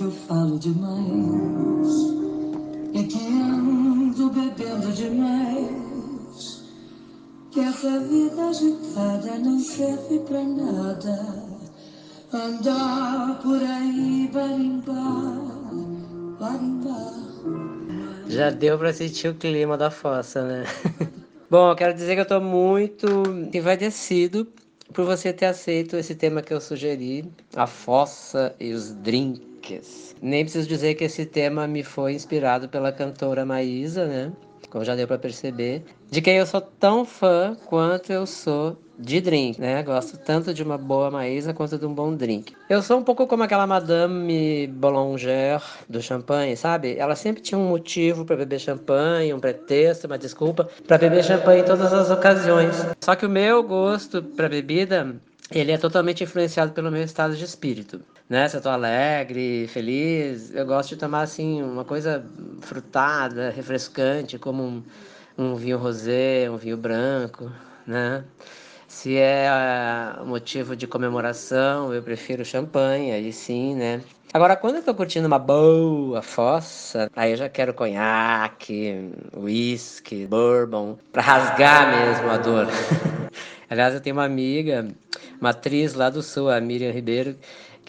que eu falo demais. É que ando bebendo demais. Que essa vida agitada não serve pra nada. Andar por aí, barimbar, barimbar. Já deu pra sentir o clima da fossa, né? Bom, eu quero dizer que eu tô muito envaidecido por você ter aceito esse tema que eu sugeri, a fossa e os drinks. Nem preciso dizer que esse tema me foi inspirado pela cantora Maísa, né? Como já deu para perceber, de quem eu sou tão fã quanto eu sou de drink, né? Gosto tanto de uma boa maísa quanto de um bom drink. Eu sou um pouco como aquela Madame Boulanger do champanhe, sabe? Ela sempre tinha um motivo para beber champanhe, um pretexto, uma desculpa para beber champanhe em todas as ocasiões. Só que o meu gosto para bebida ele é totalmente influenciado pelo meu estado de espírito. Né? Se eu tô alegre, feliz, eu gosto de tomar assim uma coisa frutada, refrescante, como um, um vinho rosé, um vinho branco, né? Se é uh, motivo de comemoração, eu prefiro champanhe, aí sim, né? Agora, quando eu tô curtindo uma boa fossa, aí eu já quero conhaque, whisky, bourbon, pra rasgar mesmo a dor. Aliás, eu tenho uma amiga, uma atriz lá do sul, a Miriam Ribeiro,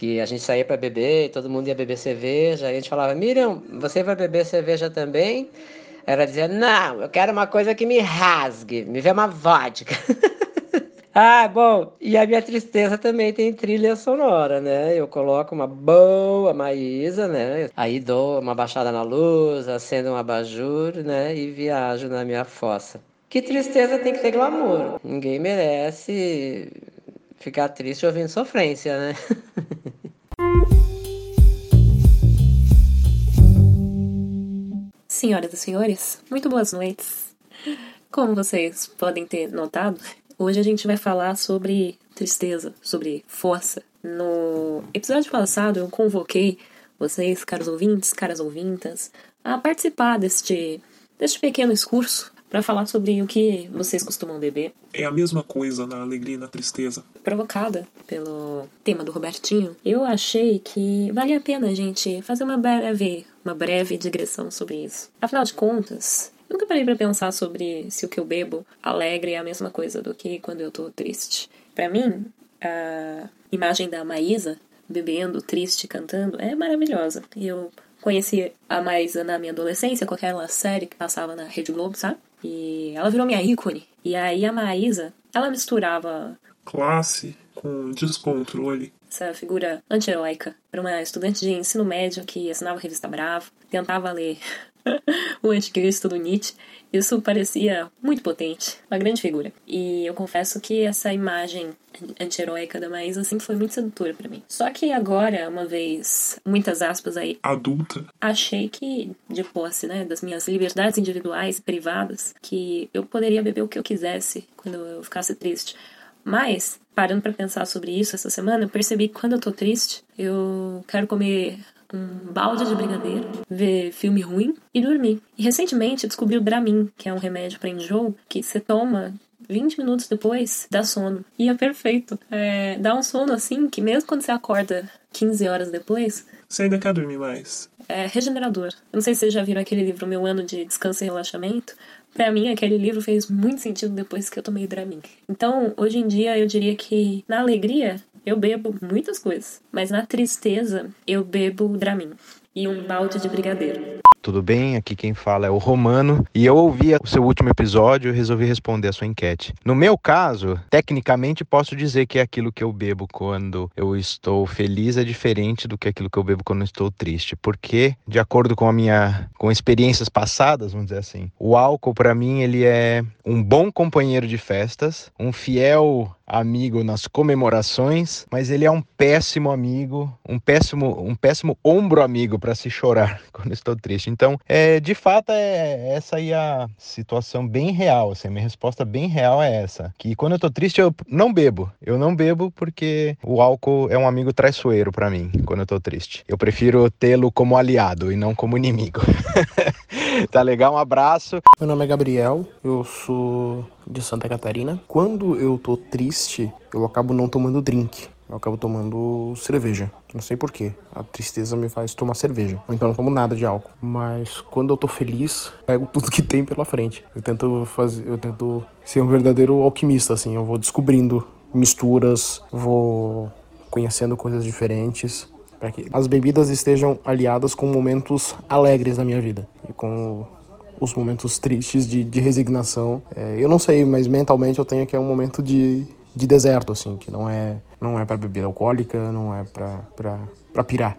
que a gente saía para beber, todo mundo ia beber cerveja, a gente falava, Miriam, você vai beber cerveja também? Ela dizia, não, eu quero uma coisa que me rasgue, me vê uma vodka. Ah, bom, e a minha tristeza também tem trilha sonora, né? Eu coloco uma boa Maísa, né? Aí dou uma baixada na luz, acendo um abajur, né? E viajo na minha fossa. Que tristeza tem que ter glamour. Ninguém merece ficar triste ouvindo sofrência, né? Senhoras e senhores, muito boas noites. Como vocês podem ter notado, Hoje a gente vai falar sobre tristeza, sobre força. No episódio passado eu convoquei vocês, caros ouvintes, caras ouvintas, a participar deste, deste pequeno discurso para falar sobre o que vocês costumam beber. É a mesma coisa na alegria e na tristeza. Provocada pelo tema do Robertinho, eu achei que valia a pena a gente fazer uma breve, uma breve digressão sobre isso. Afinal de contas, Nunca parei para pensar sobre se o que eu bebo alegre é a mesma coisa do que quando eu tô triste. Para mim, a imagem da Maísa bebendo, triste, cantando é maravilhosa. Eu conheci a Maísa na minha adolescência com aquela série que passava na Rede Globo, sabe? E ela virou minha ícone. E aí a Maísa, ela misturava classe com descontrole. Essa figura anti-heróica. Era uma estudante de ensino médio que assinava a revista Bravo, tentava ler o anticristo do Nietzsche, isso parecia muito potente, uma grande figura. E eu confesso que essa imagem anti-heróica da Maísa sempre foi muito sedutora para mim. Só que agora, uma vez, muitas aspas aí, adulta, achei que, de posse, né, das minhas liberdades individuais e privadas, que eu poderia beber o que eu quisesse quando eu ficasse triste. Mas, parando para pensar sobre isso essa semana, eu percebi que quando eu tô triste, eu quero comer um balde de brigadeiro, ver filme ruim e dormir. E recentemente descobri o Dramin, que é um remédio para enjoo que você toma 20 minutos depois dá sono. E é perfeito. É, dá um sono assim que mesmo quando você acorda 15 horas depois. Você ainda quer dormir mais? É regenerador. Eu não sei se vocês já viram aquele livro Meu Ano de Descanso e Relaxamento. Para mim, aquele livro fez muito sentido depois que eu tomei Dramin. Então, hoje em dia, eu diria que na alegria eu bebo muitas coisas, mas na tristeza eu bebo Dramin e um balde de brigadeiro. Tudo bem? Aqui quem fala é o Romano e eu ouvi o seu último episódio e resolvi responder a sua enquete. No meu caso, tecnicamente posso dizer que aquilo que eu bebo quando eu estou feliz é diferente do que aquilo que eu bebo quando eu estou triste, porque de acordo com a minha com experiências passadas, vamos dizer assim, o álcool para mim ele é um bom companheiro de festas, um fiel amigo nas comemorações, mas ele é um péssimo amigo, um péssimo, um péssimo ombro amigo para se chorar quando estou triste. Então, é, de fato, é essa aí a situação bem real. Assim, a minha resposta bem real é essa: que quando eu estou triste eu não bebo. Eu não bebo porque o álcool é um amigo traiçoeiro para mim quando eu estou triste. Eu prefiro tê-lo como aliado e não como inimigo. tá legal? Um abraço. Meu nome é Gabriel, eu sou de Santa Catarina. Quando eu tô triste, eu acabo não tomando drink. Eu acabo tomando cerveja. Não sei porquê. A tristeza me faz tomar cerveja. Então eu não tomo nada de álcool. Mas quando eu tô feliz, pego tudo que tem pela frente. Eu tento fazer. Eu tento ser um verdadeiro alquimista, assim. Eu vou descobrindo misturas, vou conhecendo coisas diferentes. Para que as bebidas estejam aliadas com momentos alegres da minha vida. E com os momentos tristes de, de resignação. É, eu não sei, mas mentalmente eu tenho que é um momento de, de deserto, assim, que não é, não é para bebida alcoólica, não é para pirar.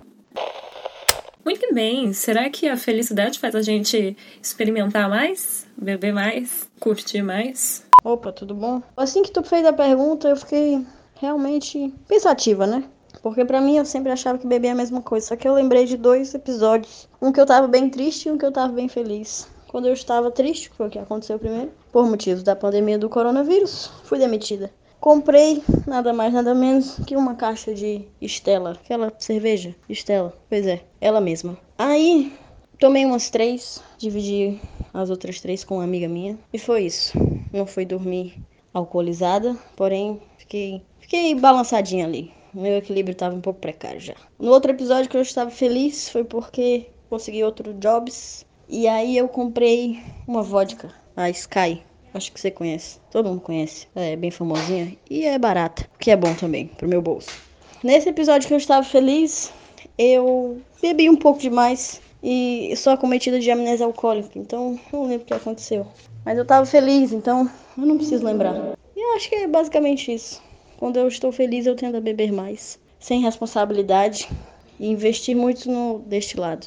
Muito bem. Será que a felicidade faz a gente experimentar mais, beber mais, curtir mais? Opa, tudo bom? Assim que tu fez a pergunta, eu fiquei realmente pensativa, né? Porque para mim eu sempre achava que beber é a mesma coisa. Só que eu lembrei de dois episódios. Um que eu tava bem triste e um que eu tava bem feliz. Quando eu estava triste, que foi o que aconteceu primeiro, por motivos da pandemia do coronavírus, fui demitida. Comprei nada mais, nada menos que uma caixa de Estela. Aquela cerveja, Estela. Pois é, ela mesma. Aí, tomei umas três, dividi as outras três com uma amiga minha. E foi isso. Não fui dormir alcoolizada, porém, fiquei, fiquei balançadinha ali. Meu equilíbrio estava um pouco precário já. No outro episódio que eu estava feliz foi porque consegui outro jobs e aí eu comprei uma vodka, a Sky. Acho que você conhece. Todo mundo conhece. É bem famosinha e é barata, o que é bom também pro meu bolso. Nesse episódio que eu estava feliz, eu bebi um pouco demais e sou acometida de amnésia alcoólica, então não lembro o que aconteceu. Mas eu tava feliz, então eu não preciso lembrar. E eu acho que é basicamente isso. Quando eu estou feliz, eu tendo a beber mais, sem responsabilidade e investir muito no destilado.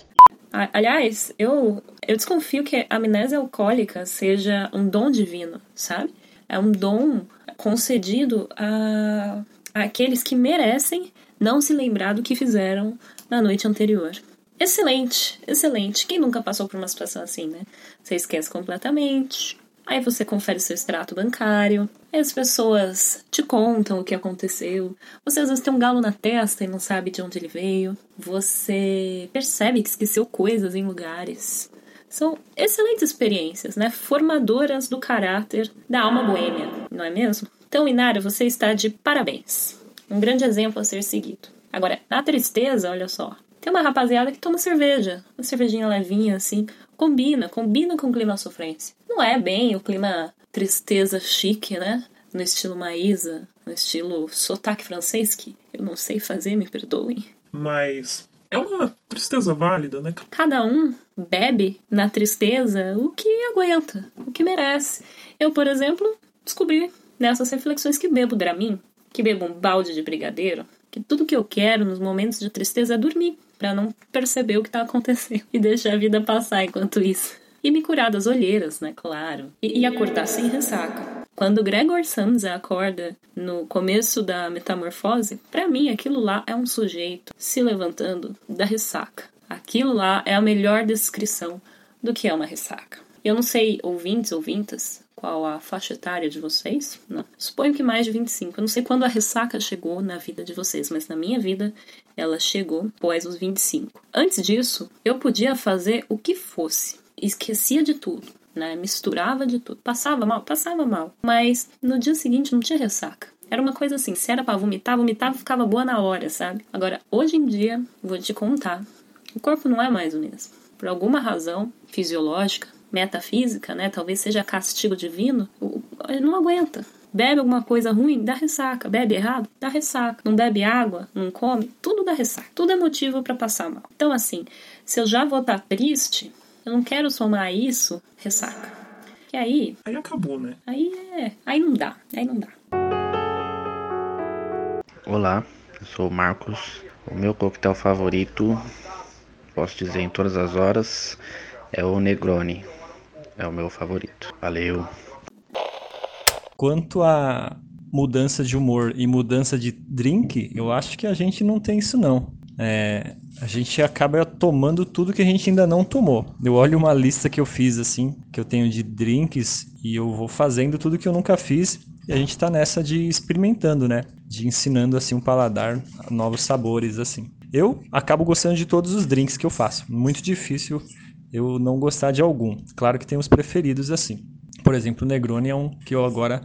Aliás, eu, eu desconfio que a amnésia alcoólica seja um dom divino, sabe? É um dom concedido a, a aqueles que merecem não se lembrar do que fizeram na noite anterior. Excelente, excelente. Quem nunca passou por uma situação assim, né? Você esquece completamente, Aí você confere seu extrato bancário, aí as pessoas te contam o que aconteceu. Você às vezes tem um galo na testa e não sabe de onde ele veio. Você percebe que esqueceu coisas em lugares. São excelentes experiências, né? Formadoras do caráter da alma boêmia, não é mesmo? Então, Inara, você está de parabéns. Um grande exemplo a ser seguido. Agora, na tristeza, olha só. Tem uma rapaziada que toma cerveja, uma cervejinha levinha assim, combina, combina com o clima sofrência. Não é bem o clima tristeza chique, né? No estilo Maísa, no estilo sotaque francês, que eu não sei fazer, me perdoem. Mas é uma tristeza válida, né? Cada um bebe na tristeza o que aguenta, o que merece. Eu, por exemplo, descobri nessas reflexões que bebo Dramin, que bebo um balde de brigadeiro, que tudo que eu quero nos momentos de tristeza é dormir para não perceber o que tá acontecendo e deixar a vida passar enquanto isso. E me curar das olheiras, né, claro. E, e acordar sem ressaca. Quando Gregor Samsa acorda no começo da metamorfose, para mim aquilo lá é um sujeito se levantando da ressaca. Aquilo lá é a melhor descrição do que é uma ressaca. Eu não sei, ouvintes, ouvintas, qual a faixa etária de vocês. Não. Suponho que mais de 25. Eu não sei quando a ressaca chegou na vida de vocês, mas na minha vida ela chegou após os 25. Antes disso, eu podia fazer o que fosse. Esquecia de tudo, né? Misturava de tudo. Passava mal, passava mal. Mas no dia seguinte não tinha ressaca. Era uma coisa assim, se era pra vomitar, vomitava ficava boa na hora, sabe? Agora, hoje em dia, vou te contar, o corpo não é mais o mesmo. Por alguma razão fisiológica, metafísica, né? Talvez seja castigo divino, ele não aguenta. Bebe alguma coisa ruim, dá ressaca. Bebe errado, dá ressaca. Não bebe água, não come, tudo dá ressaca. Tudo é motivo para passar mal. Então, assim, se eu já vou estar tá triste, eu não quero somar isso ressaca. E aí. Aí acabou, né? Aí é. Aí não dá. Aí não dá. Olá, eu sou o Marcos. O meu coquetel favorito, posso dizer em todas as horas, é o Negroni é o meu favorito. Valeu. Quanto a mudança de humor e mudança de drink, eu acho que a gente não tem isso não. É, a gente acaba tomando tudo que a gente ainda não tomou. Eu olho uma lista que eu fiz assim, que eu tenho de drinks e eu vou fazendo tudo que eu nunca fiz e a gente tá nessa de experimentando, né? De ensinando assim um paladar novos sabores assim. Eu acabo gostando de todos os drinks que eu faço. Muito difícil eu não gostar de algum. Claro que tem os preferidos assim. Por exemplo, o Negroni é um que eu agora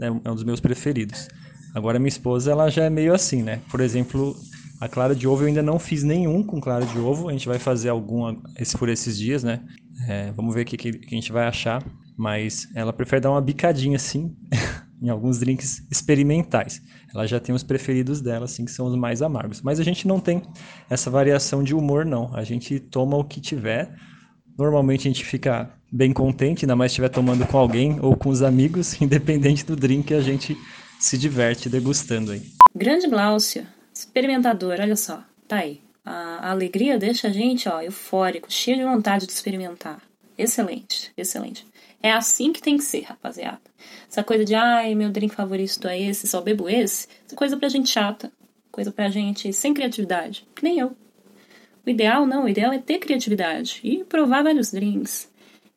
é um dos meus preferidos. Agora minha esposa, ela já é meio assim, né? Por exemplo, a clara de ovo eu ainda não fiz nenhum com clara de ovo. A gente vai fazer algum esse, por esses dias, né? É, vamos ver o que, que, a gente vai achar. Mas ela prefere dar uma bicadinha assim em alguns drinks experimentais. Ela já tem os preferidos dela, assim, que são os mais amargos. Mas a gente não tem essa variação de humor, não. A gente toma o que tiver. Normalmente a gente fica bem contente, ainda mais estiver tomando com alguém ou com os amigos, independente do drink, a gente se diverte degustando aí. Grande Glaucia, experimentador, olha só, tá aí. A, alegria deixa a gente, ó, eufórico, cheio de vontade de experimentar. Excelente, excelente. É assim que tem que ser, rapaziada. Essa coisa de, ai, meu drink favorito é esse, só bebo esse, essa coisa pra gente chata. Coisa pra gente sem criatividade. Que nem eu. O ideal não, o ideal é ter criatividade e provar vários drinks,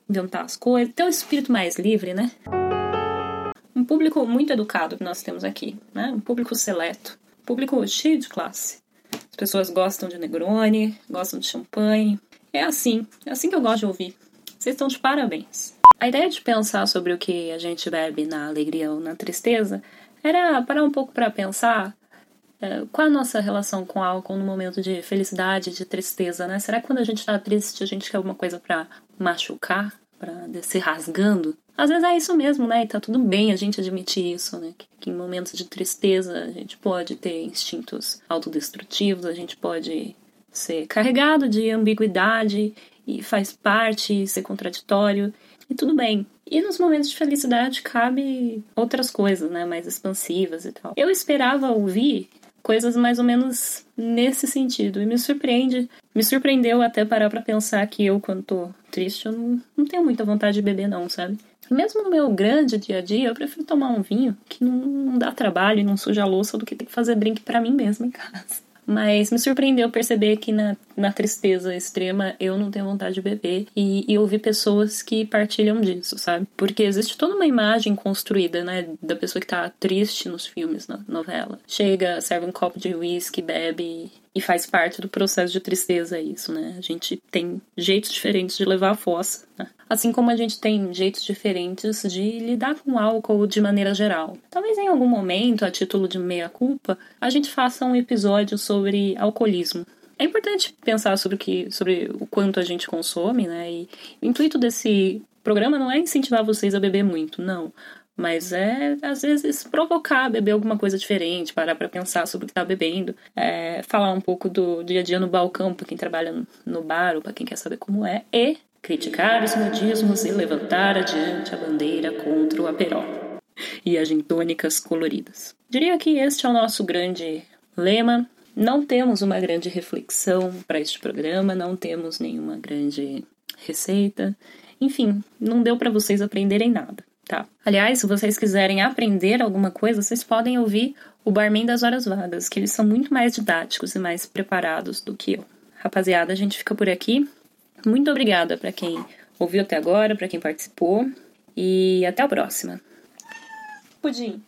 inventar as coisas, ter um espírito mais livre, né? Um público muito educado que nós temos aqui, né? Um público seleto, público cheio de classe. As pessoas gostam de Negroni, gostam de champanhe. É assim, é assim que eu gosto de ouvir. Vocês estão de parabéns. A ideia de pensar sobre o que a gente bebe na alegria ou na tristeza era parar um pouco para pensar é, qual a nossa relação com álcool no momento de felicidade, de tristeza, né? Será que quando a gente tá triste a gente quer alguma coisa para machucar, para descer rasgando? Às vezes é isso mesmo, né? E tá tudo bem a gente admitir isso, né? Que, que em momentos de tristeza a gente pode ter instintos autodestrutivos, a gente pode ser carregado de ambiguidade e faz parte ser contraditório e tudo bem. E nos momentos de felicidade cabe outras coisas, né, mais expansivas e tal. Eu esperava ouvir coisas mais ou menos nesse sentido. E me surpreende, me surpreendeu até parar para pensar que eu, quando tô triste, eu não, não tenho muita vontade de beber, não, sabe? Mesmo no meu grande dia a dia, eu prefiro tomar um vinho que não, não dá trabalho e não suja a louça do que ter que fazer drink para mim mesma em casa. Mas me surpreendeu perceber que na, na tristeza extrema eu não tenho vontade de beber e, e ouvir pessoas que partilham disso, sabe? Porque existe toda uma imagem construída, né, da pessoa que tá triste nos filmes, na novela. Chega, serve um copo de uísque, bebe e faz parte do processo de tristeza isso, né? A gente tem jeitos diferentes de levar a fossa, né? Assim como a gente tem jeitos diferentes de lidar com o álcool de maneira geral. Talvez em algum momento, a título de meia-culpa, a gente faça um episódio sobre alcoolismo. É importante pensar sobre o, que, sobre o quanto a gente consome, né? E o intuito desse programa não é incentivar vocês a beber muito, não. Mas é, às vezes, provocar, beber alguma coisa diferente, parar para pensar sobre o que tá bebendo, é, falar um pouco do dia a dia no balcão para quem trabalha no bar ou para quem quer saber como é, e criticar os modismos e levantar adiante a bandeira contra o aperol e as gintônicas coloridas. Diria que este é o nosso grande lema. Não temos uma grande reflexão para este programa, não temos nenhuma grande receita. Enfim, não deu para vocês aprenderem nada, tá? Aliás, se vocês quiserem aprender alguma coisa, vocês podem ouvir o Barman das Horas Vagas, que eles são muito mais didáticos e mais preparados do que eu. Rapaziada, a gente fica por aqui. Muito obrigada para quem ouviu até agora, para quem participou e até a próxima. Pudim.